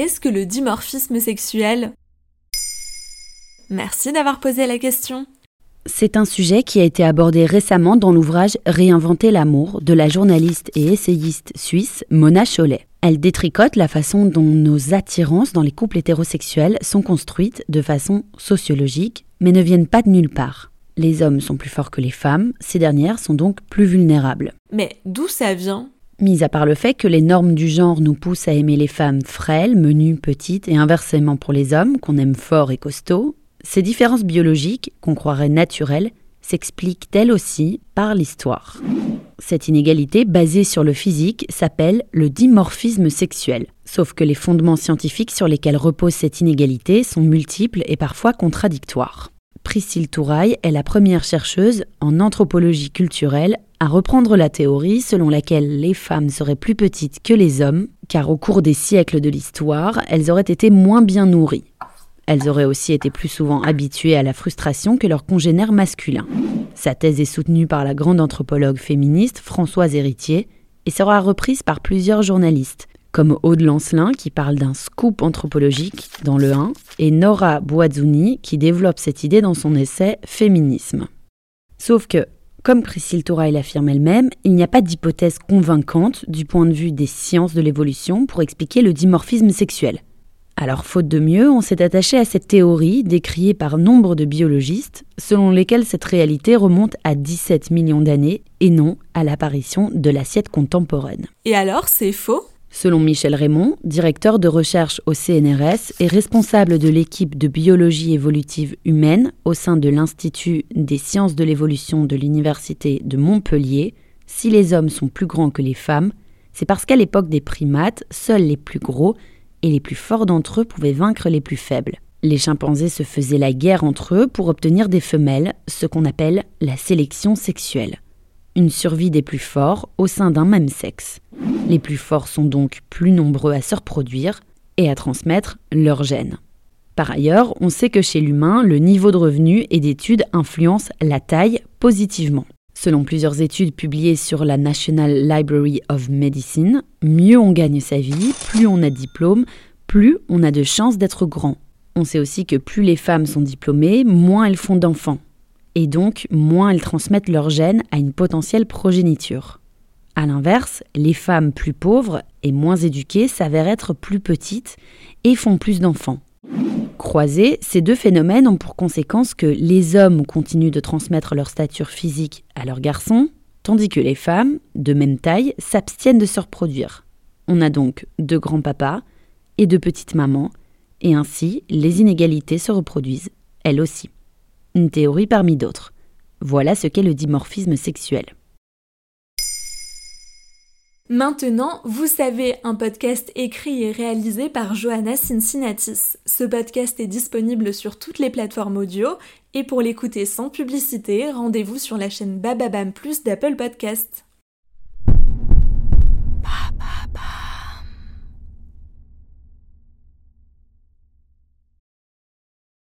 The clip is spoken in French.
qu'est-ce que le dimorphisme sexuel? Merci d'avoir posé la question. C'est un sujet qui a été abordé récemment dans l'ouvrage Réinventer l'amour de la journaliste et essayiste suisse Mona Chollet. Elle détricote la façon dont nos attirances dans les couples hétérosexuels sont construites de façon sociologique, mais ne viennent pas de nulle part. Les hommes sont plus forts que les femmes, ces dernières sont donc plus vulnérables. Mais d'où ça vient? Mis à part le fait que les normes du genre nous poussent à aimer les femmes frêles, menues, petites, et inversement pour les hommes, qu'on aime forts et costauds, ces différences biologiques, qu'on croirait naturelles, s'expliquent elles aussi par l'histoire. Cette inégalité basée sur le physique s'appelle le dimorphisme sexuel. Sauf que les fondements scientifiques sur lesquels repose cette inégalité sont multiples et parfois contradictoires. Priscille Touraille est la première chercheuse en anthropologie culturelle à reprendre la théorie selon laquelle les femmes seraient plus petites que les hommes, car au cours des siècles de l'histoire, elles auraient été moins bien nourries. Elles auraient aussi été plus souvent habituées à la frustration que leurs congénères masculins. Sa thèse est soutenue par la grande anthropologue féministe Françoise Héritier et sera reprise par plusieurs journalistes, comme Aude Lancelin qui parle d'un scoop anthropologique dans le 1 et Nora Boazzuni qui développe cette idée dans son essai Féminisme. Sauf que, comme Priscille Touraille l'affirme elle-même, il n'y a pas d'hypothèse convaincante du point de vue des sciences de l'évolution pour expliquer le dimorphisme sexuel. Alors, faute de mieux, on s'est attaché à cette théorie décriée par nombre de biologistes, selon lesquels cette réalité remonte à 17 millions d'années et non à l'apparition de l'assiette contemporaine. Et alors, c'est faux? Selon Michel Raymond, directeur de recherche au CNRS et responsable de l'équipe de biologie évolutive humaine au sein de l'Institut des sciences de l'évolution de l'Université de Montpellier, si les hommes sont plus grands que les femmes, c'est parce qu'à l'époque des primates, seuls les plus gros et les plus forts d'entre eux pouvaient vaincre les plus faibles. Les chimpanzés se faisaient la guerre entre eux pour obtenir des femelles, ce qu'on appelle la sélection sexuelle une survie des plus forts au sein d'un même sexe. Les plus forts sont donc plus nombreux à se reproduire et à transmettre leurs gènes. Par ailleurs, on sait que chez l'humain, le niveau de revenu et d'études influence la taille positivement. Selon plusieurs études publiées sur la National Library of Medicine, mieux on gagne sa vie, plus on a de diplômes, plus on a de chances d'être grand. On sait aussi que plus les femmes sont diplômées, moins elles font d'enfants et donc moins elles transmettent leurs gènes à une potentielle progéniture. A l'inverse, les femmes plus pauvres et moins éduquées s'avèrent être plus petites et font plus d'enfants. Croisés, ces deux phénomènes ont pour conséquence que les hommes continuent de transmettre leur stature physique à leurs garçons, tandis que les femmes, de même taille, s'abstiennent de se reproduire. On a donc deux grands-papas et deux petites mamans, et ainsi les inégalités se reproduisent, elles aussi. Une théorie parmi d'autres. Voilà ce qu'est le dimorphisme sexuel. Maintenant, vous savez, un podcast écrit et réalisé par Johanna Cincinnatis. Ce podcast est disponible sur toutes les plateformes audio et pour l'écouter sans publicité, rendez-vous sur la chaîne Bababam Plus d'Apple Podcast.